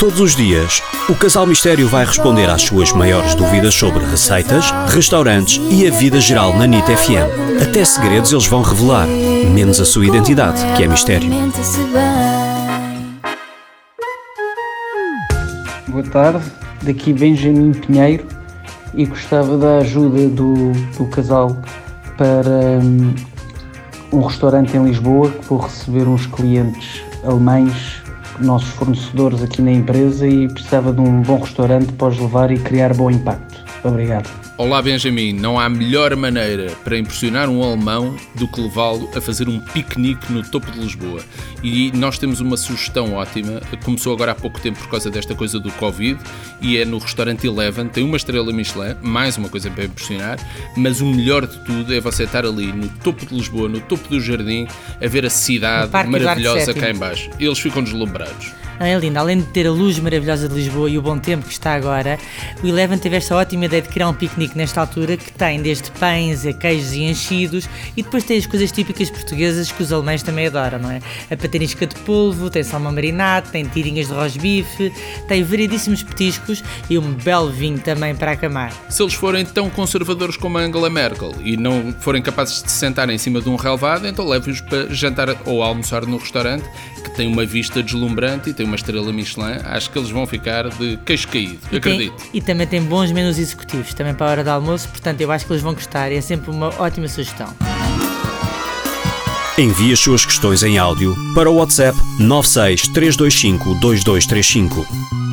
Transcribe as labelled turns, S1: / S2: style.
S1: Todos os dias, o Casal Mistério vai responder às suas maiores dúvidas sobre receitas, restaurantes e a vida geral na NIT FM. Até segredos eles vão revelar, menos a sua identidade, que é mistério.
S2: Boa tarde, daqui Benjamin Pinheiro e gostava da ajuda do, do casal para um, um restaurante em Lisboa que vou receber uns clientes alemães nossos fornecedores aqui na empresa e precisava de um bom restaurante para os levar e criar bom impacto. Obrigado.
S3: Olá Benjamin, não há melhor maneira para impressionar um alemão do que levá-lo a fazer um piquenique no topo de Lisboa. E nós temos uma sugestão ótima, começou agora há pouco tempo por causa desta coisa do Covid, e é no restaurante Eleven, tem uma estrela Michelin, mais uma coisa para impressionar, mas o melhor de tudo é você estar ali no topo de Lisboa, no topo do jardim, a ver a cidade maravilhosa cá embaixo. Eles ficam deslumbrados.
S4: É lindo, além de ter a luz maravilhosa de Lisboa e o bom tempo que está agora, o Eleven teve esta ótima ideia de criar um piquenique nesta altura que tem desde pães a queijos e enchidos e depois tem as coisas típicas portuguesas que os alemães também adoram, não é? A patanisca de polvo, tem salmão marinado, tem tirinhas de rosbife, tem variedíssimos petiscos e um belo vinho também para acamar.
S3: Se eles forem tão conservadores como a Angela Merkel e não forem capazes de se sentar em cima de um relvado, então leve-os para jantar ou almoçar no restaurante que tem uma vista deslumbrante e tem uma estrela Michelin, acho que eles vão ficar de queixo caído, e acredito.
S4: Tem, e também tem bons menus executivos, também para a hora do almoço, portanto eu acho que eles vão gostar e é sempre uma ótima sugestão.
S1: Envie as suas questões em áudio para o WhatsApp 96 325 2235.